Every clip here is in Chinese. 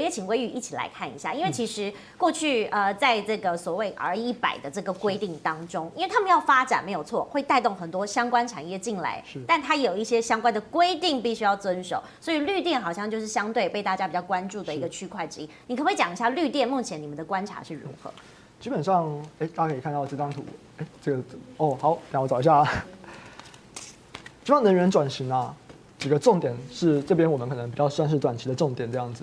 我也请微宇一起来看一下，因为其实过去呃，在这个所谓 R 一百的这个规定当中，因为他们要发展没有错，会带动很多相关产业进来，但它有一些相关的规定必须要遵守，所以绿电好像就是相对被大家比较关注的一个区块之一。你可不可以讲一下绿电目前你们的观察是如何？基本上，哎，大家可以看到这张图，哎，这个哦，好，让我找一下。基本上能源转型啊。几个重点是这边我们可能比较算是短期的重点这样子。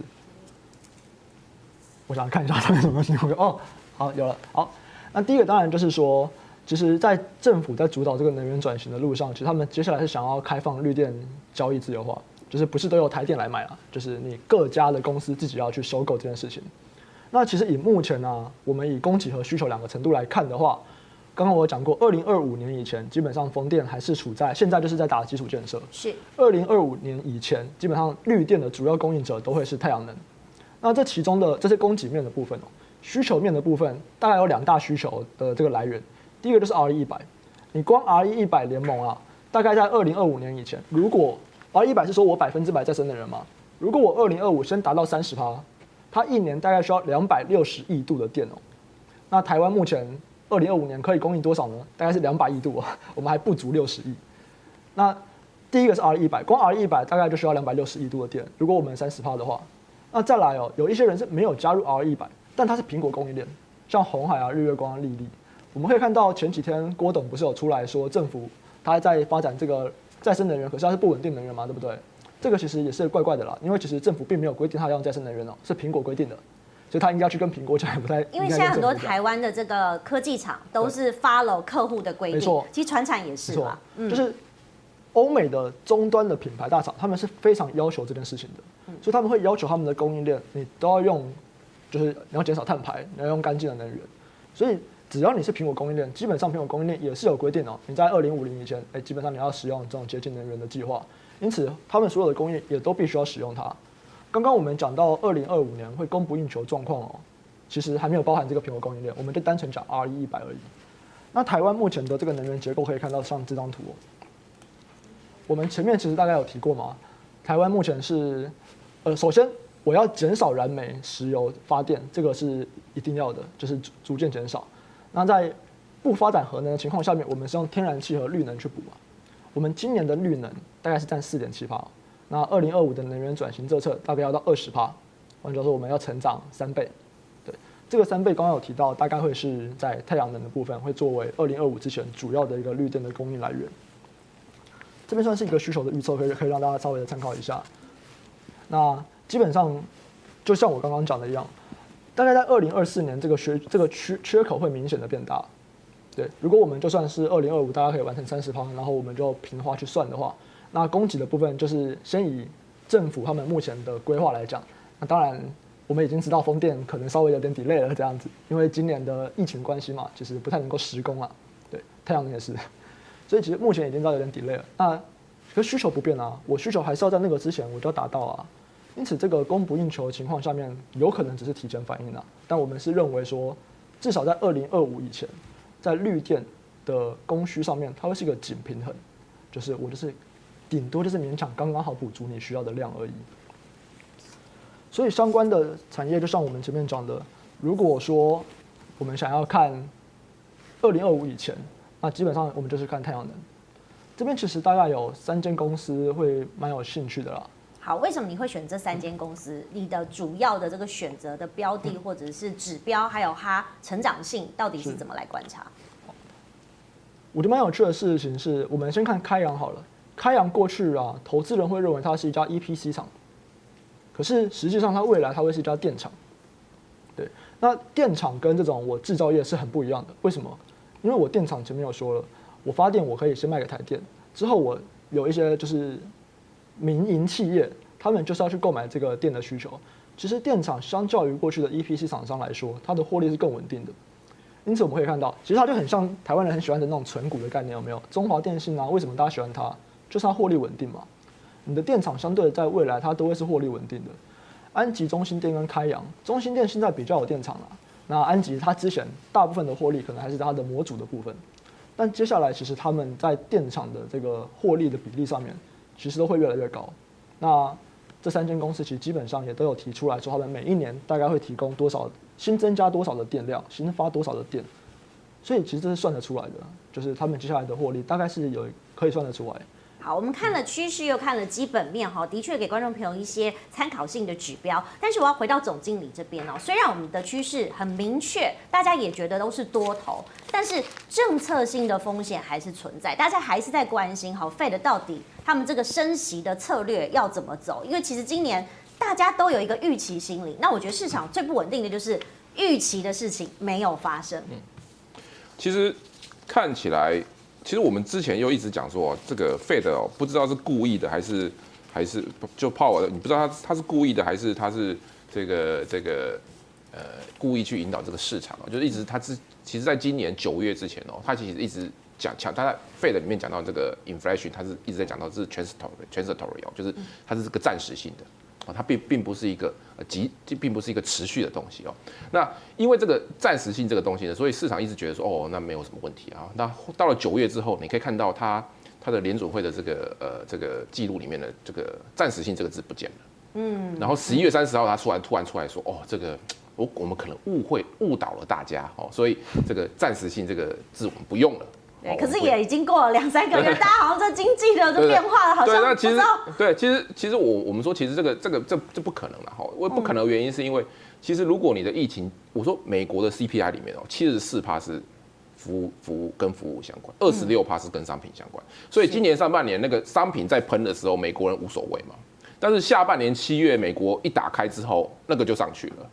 我想看一下上面什么东西。我说哦，好，有了。好，那第一个当然就是说，其实，在政府在主导这个能源转型的路上，其实他们接下来是想要开放绿电交易自由化，就是不是都由台电来买啊，就是你各家的公司自己要去收购这件事情。那其实以目前呢、啊，我们以供给和需求两个程度来看的话。刚刚我讲过，二零二五年以前，基本上风电还是处在现在就是在打基础建设。是。二零二五年以前，基本上绿电的主要供应者都会是太阳能。那这其中的这些供给面的部分哦，需求面的部分大概有两大需求的这个来源。第一个就是 RE 一百，你光 RE 一百联盟啊，大概在二零二五年以前，如果 RE 一百是说我百分之百再生能源嘛，如果我二零二五先达到三十趴，它一年大概需要两百六十亿度的电哦。那台湾目前。二零二五年可以供应多少呢？大概是两百亿度啊，我们还不足六十亿。那第一个是 RE 一百，光 RE 一百大概就需要两百六十亿度的电。如果我们三十趴的话，那再来哦，有一些人是没有加入 RE 一百，但它是苹果供应链，像红海啊、日月光、丽丽。我们可以看到前几天郭董不是有出来说，政府他还在发展这个再生能源，可是它是不稳定能源嘛，对不对？这个其实也是怪怪的啦，因为其实政府并没有规定它要用再生能源哦，是苹果规定的。所以他应该要去跟苹果讲，也不太。因为现在很多台湾的这个科技厂都是 follow 客户的规定，没错。其实船产也是吧，就是欧美的终端的品牌大厂，他们是非常要求这件事情的，所以他们会要求他们的供应链，你都要用，就是你要减少碳排，你要用干净的能源。所以只要你是苹果供应链，基本上苹果供应链也是有规定哦，你在二零五零以前，哎，基本上你要使用这种洁净能源的计划，因此他们所有的供应也都必须要使用它。刚刚我们讲到二零二五年会供不应求状况哦，其实还没有包含这个苹果供应链，我们就单纯讲 RE 一百而已。那台湾目前的这个能源结构可以看到上这张图哦。我们前面其实大概有提过嘛，台湾目前是，呃，首先我要减少燃煤、石油发电，这个是一定要的，就是逐逐渐减少。那在不发展核能的情况下面，我们是用天然气和绿能去补嘛。我们今年的绿能大概是占四点七趴。那二零二五的能源转型政策大概要到二十趴，换句话说，我们要成长三倍。对，这个三倍刚刚有提到，大概会是在太阳能的部分会作为二零二五之前主要的一个绿电的供应来源。这边算是一个需求的预测，可以可以让大家稍微的参考一下。那基本上就像我刚刚讲的一样，大概在二零二四年这个缺这个缺缺口会明显的变大。对，如果我们就算是二零二五大家可以完成三十趴，然后我们就平滑去算的话。那供给的部分就是先以政府他们目前的规划来讲，那当然我们已经知道风电可能稍微有点 delay 了这样子，因为今年的疫情关系嘛，其实不太能够施工了。对，太阳能也是，所以其实目前已经到有点 delay 了。那可需求不变啊，我需求还是要在那个之前我就要达到啊，因此这个供不应求的情况下面，有可能只是提前反应了。但我们是认为说，至少在二零二五以前，在绿电的供需上面，它会是一个紧平衡，就是我就是。顶多就是勉强刚刚好补足你需要的量而已。所以相关的产业，就像我们前面讲的，如果说我们想要看二零二五以前，那基本上我们就是看太阳能。这边其实大概有三间公司会蛮有兴趣的啦。好，为什么你会选这三间公司？你的主要的这个选择的标的或者是指标，还有它成长性到底是怎么来观察？我觉得蛮有趣的事情是，我们先看开阳好了。开阳过去啊，投资人会认为它是一家 EPC 厂，可是实际上它未来它会是一家电厂。对，那电厂跟这种我制造业是很不一样的。为什么？因为我电厂前面有说了，我发电我可以先卖给台电，之后我有一些就是民营企业，他们就是要去购买这个电的需求。其实电厂相较于过去的 EPC 厂商来说，它的获利是更稳定的。因此我们可以看到，其实它就很像台湾人很喜欢的那种存股的概念，有没有？中华电信啊，为什么大家喜欢它？就是它获利稳定嘛，你的电厂相对在未来它都会是获利稳定的。安吉、中心电跟开阳，中心电现在比较有电厂了，那安吉它之前大部分的获利可能还是它的模组的部分，但接下来其实他们在电厂的这个获利的比例上面，其实都会越来越高。那这三间公司其实基本上也都有提出来说，他们每一年大概会提供多少新增加多少的电量，新发多少的电，所以其实这是算得出来的，就是他们接下来的获利大概是有可以算得出来。好，我们看了趋势，又看了基本面，哈，的确给观众朋友一些参考性的指标。但是我要回到总经理这边哦，虽然我们的趋势很明确，大家也觉得都是多头，但是政策性的风险还是存在，大家还是在关心，好，Fed 到底他们这个升息的策略要怎么走？因为其实今年大家都有一个预期心理，那我觉得市场最不稳定的就是预期的事情没有发生。嗯，其实看起来。其实我们之前又一直讲说，这个 Fed 哦，不知道是故意的还是还是就 Powell 的，你不知道他他是故意的还是他是这个这个呃故意去引导这个市场哦，就是一直他之其实在今年九月之前哦，他其实一直讲讲他在 Fed 里面讲到这个 inflation，他是一直在讲到是 transitory transitory 哦，就是它是这个暂时性的。它并并不是一个呃极，并不是一个持续的东西哦。那因为这个暂时性这个东西呢，所以市场一直觉得说，哦，那没有什么问题啊。那到了九月之后，你可以看到它它的联准会的这个呃这个记录里面的这个暂时性这个字不见了。嗯。然后十一月三十号，他突然突然出来说，哦，这个我我们可能误会误导了大家哦，所以这个暂时性这个字我们不用了。对，可是也已经过了两三个月，大家好像这经济的这变化了，好像不知道。对，其实其实我我们说，其实这个这个这这不可能了哈。为不可能的原因是因为，其实如果你的疫情，我说美国的 CPI 里面哦，七十四趴是服务服务跟服务相关，二十六趴是跟商品相关。所以今年上半年那个商品在喷的时候，美国人无所谓嘛。但是下半年七月美国一打开之后，那个就上去了。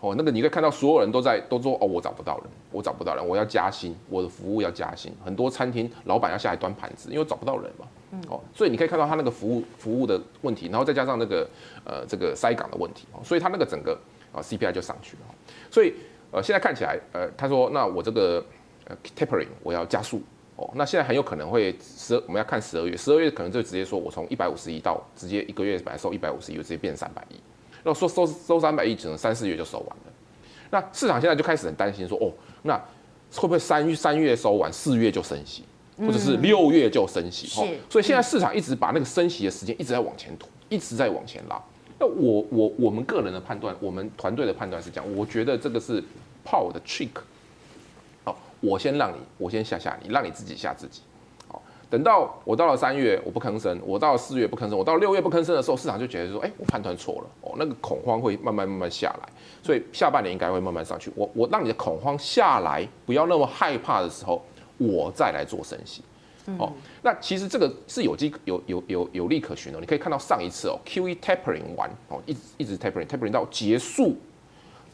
哦，那个你可以看到，所有人都在都说哦，我找不到人，我找不到人，我要加薪，我的服务要加薪。很多餐厅老板要下来端盘子，因为找不到人嘛。哦，所以你可以看到他那个服务服务的问题，然后再加上那个呃这个塞岗的问题，哦，所以他那个整个啊 CPI 就上去了。所以呃现在看起来呃他说那我这个呃 tapering 我要加速哦，那现在很有可能会十我们要看十二月，十二月可能就直接说我从一百五十亿到直接一个月本来收一百五十亿，就直接变三百亿。那说收收三百亿，只能三四月就收完了。那市场现在就开始很担心，说哦，那会不会三月三月收完，四月就升息，或者是六月就升息？哦，所以现在市场一直把那个升息的时间一直在往前拖，一直在往前拉。那我我我们个人的判断，我们团队的判断是这样，我觉得这个是 Powell 的 trick。好，我先让你，我先吓吓你，让你自己吓自己。等到我到了三月，我不吭声；我到了四月不吭声；我到六月不吭声的时候，市场就觉得说：“哎，我判断错了哦，那个恐慌会慢慢慢慢下来，所以下半年应该会慢慢上去。我我让你的恐慌下来，不要那么害怕的时候，我再来做升息。哦，那其实这个是有机有有有有利可循的。你可以看到上一次哦，QE tapering 完哦，一直一直 tapering tapering 到结束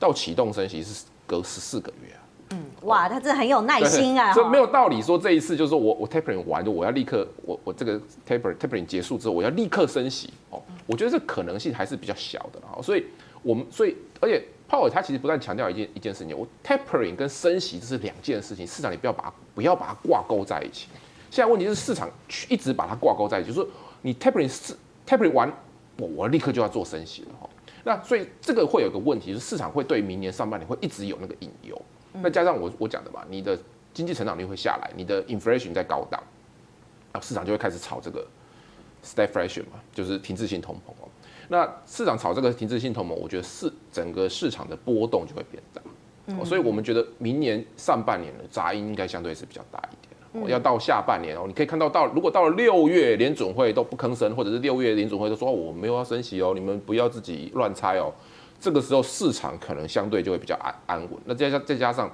到启动升息是隔十四个月啊。嗯，哇，他真的很有耐心啊！所以没有道理说这一次就是说我我 tapering 完就我要立刻我我这个 tapering tapering 结束之后我要立刻升息哦，我觉得这可能性还是比较小的哈。所以我们所以而且鲍尔他其实不断强调一件一件事情，我 tapering 跟升息这是两件事情，市场你不要把它不要把它挂钩在一起。现在问题是市场一直把它挂钩在一起，就是说你 tapering 是 tapering 完我我立刻就要做升息了哈。那所以这个会有个问题，就是市场会对明年上半年会一直有那个隐忧。那加上我我讲的嘛，你的经济成长率会下来，你的 inflation 在高档，啊，市场就会开始炒这个 stagflation 嘛，就是停滞性通膨哦。那市场炒这个停滞性通膨，我觉得市整个市场的波动就会变大，嗯，所以我们觉得明年上半年的杂音应该相对是比较大一点。要到下半年哦，你可以看到到如果到了六月联准会都不吭声，或者是六月联准会都说我没有要升息哦，你们不要自己乱猜哦。这个时候市场可能相对就会比较安安稳，那再加再加上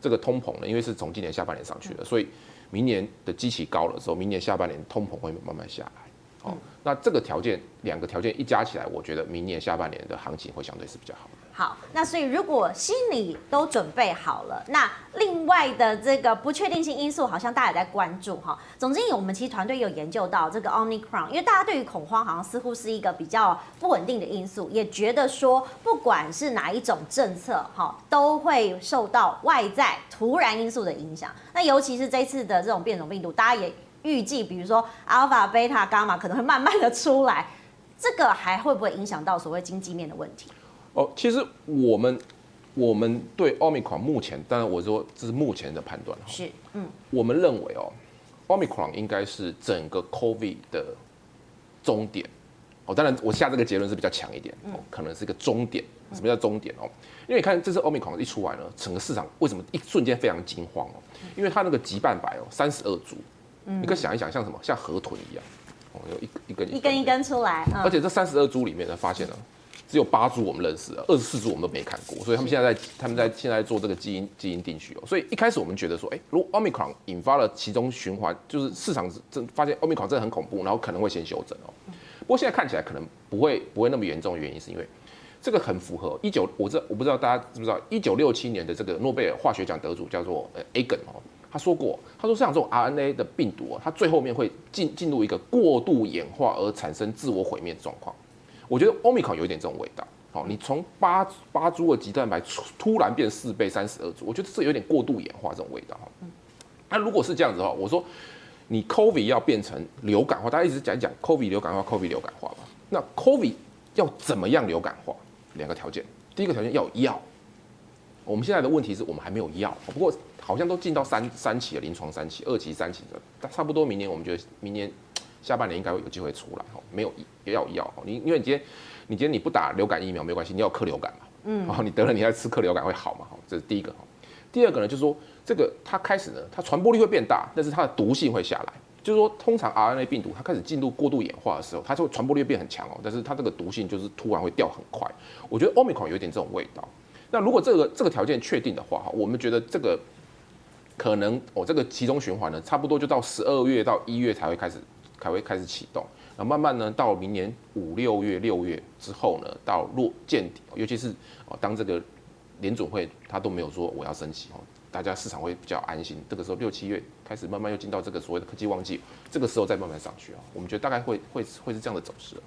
这个通膨呢，因为是从今年下半年上去的，所以明年的基期高了的时候，明年下半年通膨会慢慢下来。哦，那这个条件两个条件一加起来，我觉得明年下半年的行情会相对是比较好的。好，那所以如果心里都准备好了，那另外的这个不确定性因素，好像大家也在关注哈。总经理，我们其实团队有研究到这个 Omicron，因为大家对于恐慌好像似乎是一个比较不稳定的因素，也觉得说不管是哪一种政策哈，都会受到外在突然因素的影响。那尤其是这次的这种变种病毒，大家也预计，比如说 Alpha、Beta、Gamma 可能会慢慢的出来，这个还会不会影响到所谓经济面的问题？哦，其实我们我们对 Omicron 目前，当然我说这是目前的判断，是，嗯，我们认为哦，Omicron 应该是整个 COVID 的终点，哦，当然我下这个结论是比较强一点，哦，可能是一个终点。什么叫终点哦？因为你看这次欧米狂一出来呢，整个市场为什么一瞬间非常惊慌哦？因为它那个极半白哦，三十二株，你可以想一想，像什么？像河豚一样，哦，有一一根一根一根出来，而且这三十二株里面呢，发现了只有八株我们认识的，二十四株我们都没看过，所以他们现在在他们在现在做这个基因基因定序哦。所以一开始我们觉得说，哎，如果欧米狂引发了其中循环，就是市场真发现欧米狂真的很恐怖，然后可能会先修正哦。不过现在看起来可能不会不会那么严重的原因是因为。这个很符合一九，我这我不知道大家知不知道，一九六七年的这个诺贝尔化学奖得主叫做呃 Agen 哦，他说过，他说像这种 RNA 的病毒哦，它最后面会进进入一个过度演化而产生自我毁灭的状况。我觉得 Omicron 有一点这种味道，哦，你从八八株的鸡蛋白突然变四倍三十二株，我觉得这有点过度演化这种味道。那如果是这样子的话，我说你 COVID 要变成流感化，大家一直讲讲 COVID 流感化，COVID 流感化吧，那 COVID 要怎么样流感化？两个条件，第一个条件要有药。我们现在的问题是我们还没有药，不过好像都进到三三期了，临床三期、二期、三期的，差不多明年我们觉得明年下半年应该会有机会出来。没有要有药，你因为你今天你今天你不打流感疫苗没关系，你要克流感嘛，嗯，然后你得了你再吃克流感会好嘛，好，这是第一个。第二个呢，就是说这个它开始呢，它传播率会变大，但是它的毒性会下来。就是说，通常 RNA 病毒它开始进入过度演化的时候，它就会传播率变很强哦，但是它这个毒性就是突然会掉很快。我觉得 Omicron 有点这种味道。那如果这个这个条件确定的话哈，我们觉得这个可能哦，这个其中循环呢，差不多就到十二月到一月才会开始才会开始启动，那慢慢呢到明年五六月六月之后呢，到落见底，尤其是哦当这个联准会他都没有说我要升息哦。大家市场会比较安心，这个时候六七月开始慢慢又进到这个所谓的科技旺季，这个时候再慢慢上去啊，我们觉得大概会会会是这样的走势啊。